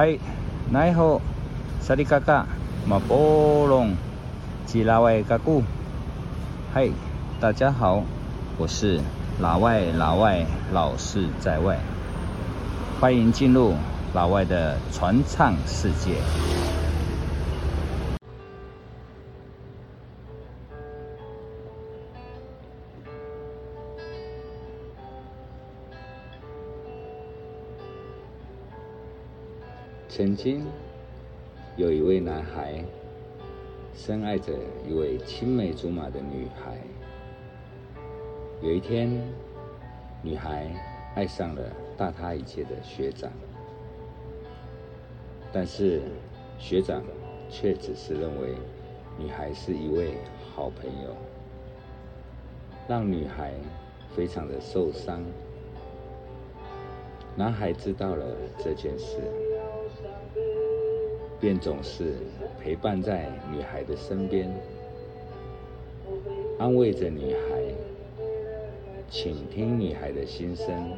嗨，奈好，萨利嘎嘎，马波隆，吉拉外嘎古。嗨，大家好，我是老外，老外老是在外，欢迎进入老外的传唱世界。曾经有一位男孩深爱着一位青梅竹马的女孩。有一天，女孩爱上了大她一届的学长，但是学长却只是认为女孩是一位好朋友，让女孩非常的受伤。男孩知道了这件事。便总是陪伴在女孩的身边，安慰着女孩，倾听女孩的心声，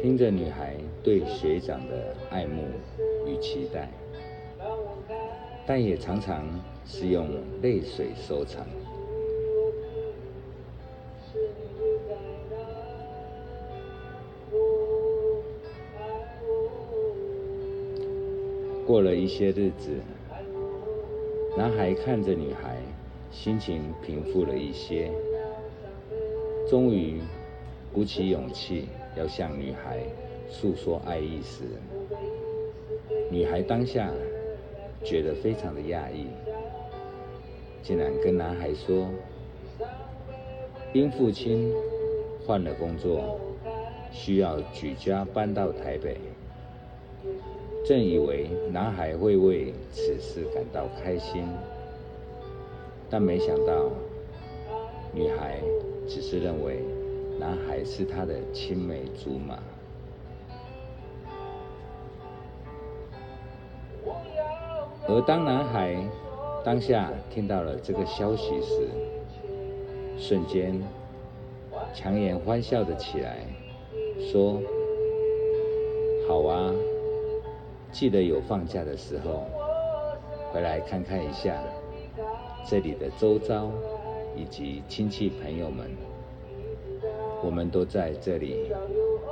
听着女孩对学长的爱慕与期待，但也常常是用泪水收场。过了一些日子，男孩看着女孩，心情平复了一些，终于鼓起勇气要向女孩诉说爱意时，女孩当下觉得非常的讶异，竟然跟男孩说：“因父亲换了工作，需要举家搬到台北。”正以为男孩会为此事感到开心，但没想到，女孩只是认为男孩是她的青梅竹马。而当男孩当下听到了这个消息时，瞬间强颜欢笑的起来，说：“好啊。”记得有放假的时候，回来看看一下这里的周遭以及亲戚朋友们，我们都在这里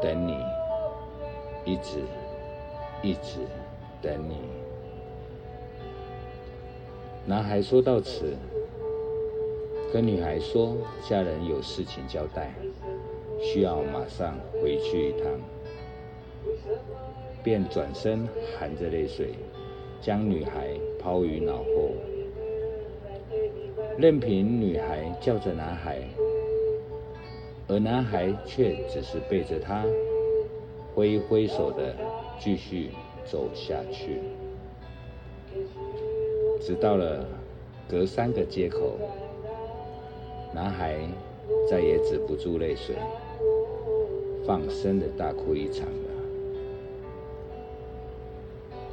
等你，一直一直等你。男孩说到此，跟女孩说家人有事情交代，需要马上回去一趟。便转身含着泪水，将女孩抛于脑后，任凭女孩叫着男孩，而男孩却只是背着她，挥挥手的继续走下去，直到了隔三个街口，男孩再也止不住泪水，放声的大哭一场了。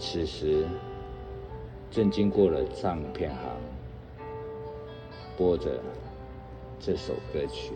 此时，正经过了唱片行，播着这首歌曲。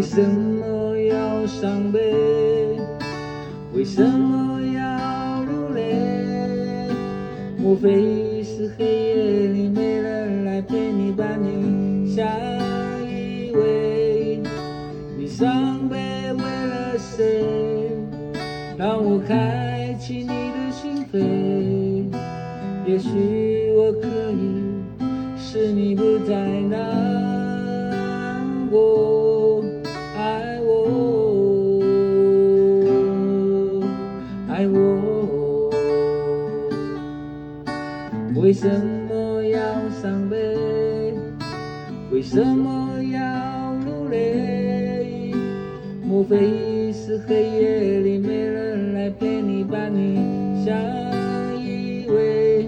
为什么要伤悲？为什么要流泪？莫非是黑夜里没人来陪你，把你相依偎？你伤悲为了谁？让我开启你的心扉。也许我可以使你不再难过。为什么要伤悲？为什么要流泪？莫非是黑夜里没人来陪你，把你相依偎？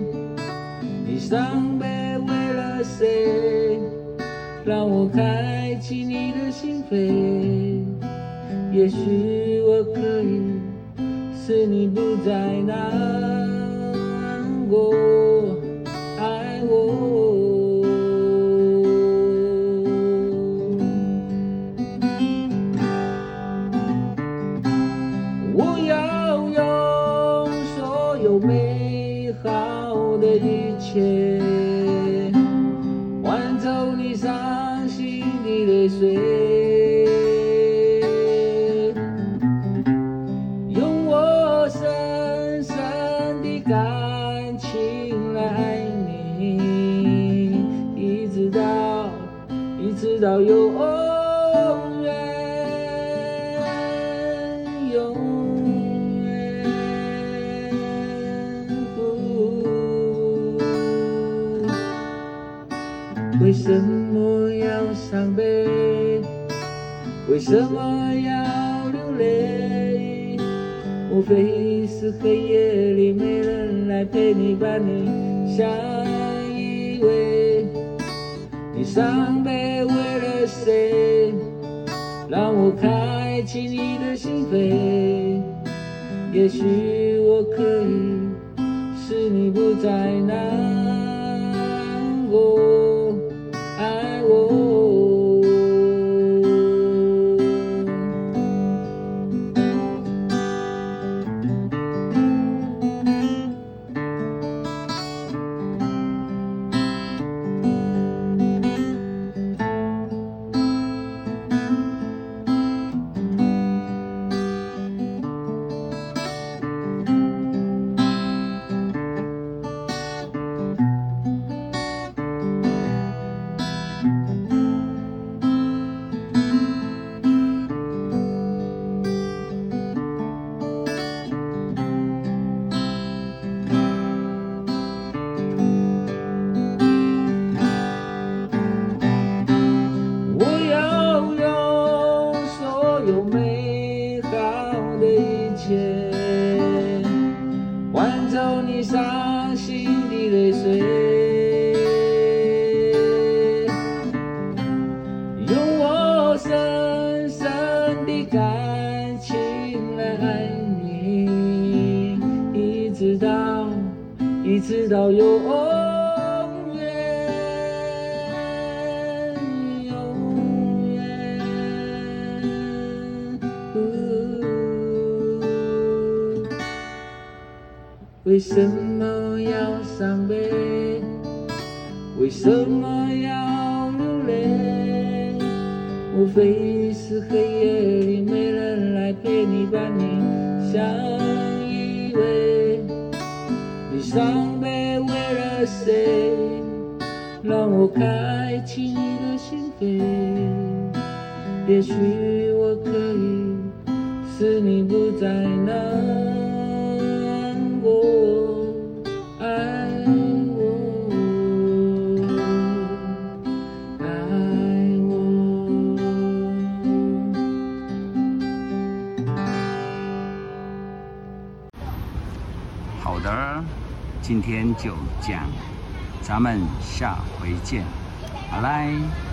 你伤悲为了谁？让我开启你的心扉。也许我可以使你不再难过，我。我要用所有美好的一切，换走你伤心的泪水。到为什么要伤悲？为什么要流泪？莫非是黑夜里没人来陪你，把你相依偎？你伤悲为了。谁让我开启你的心扉？也许我可以使你不再难过，一切，换走你伤心的泪水，用我深深的感情来爱你，一直到，一直到永。为什么要伤悲？为什么要流泪？莫非是黑夜里没人来陪你，把你相依偎？你伤悲为了谁？让我开启你的心扉。也许我可以使你不再难。今天就讲，咱们下回见，拜拜。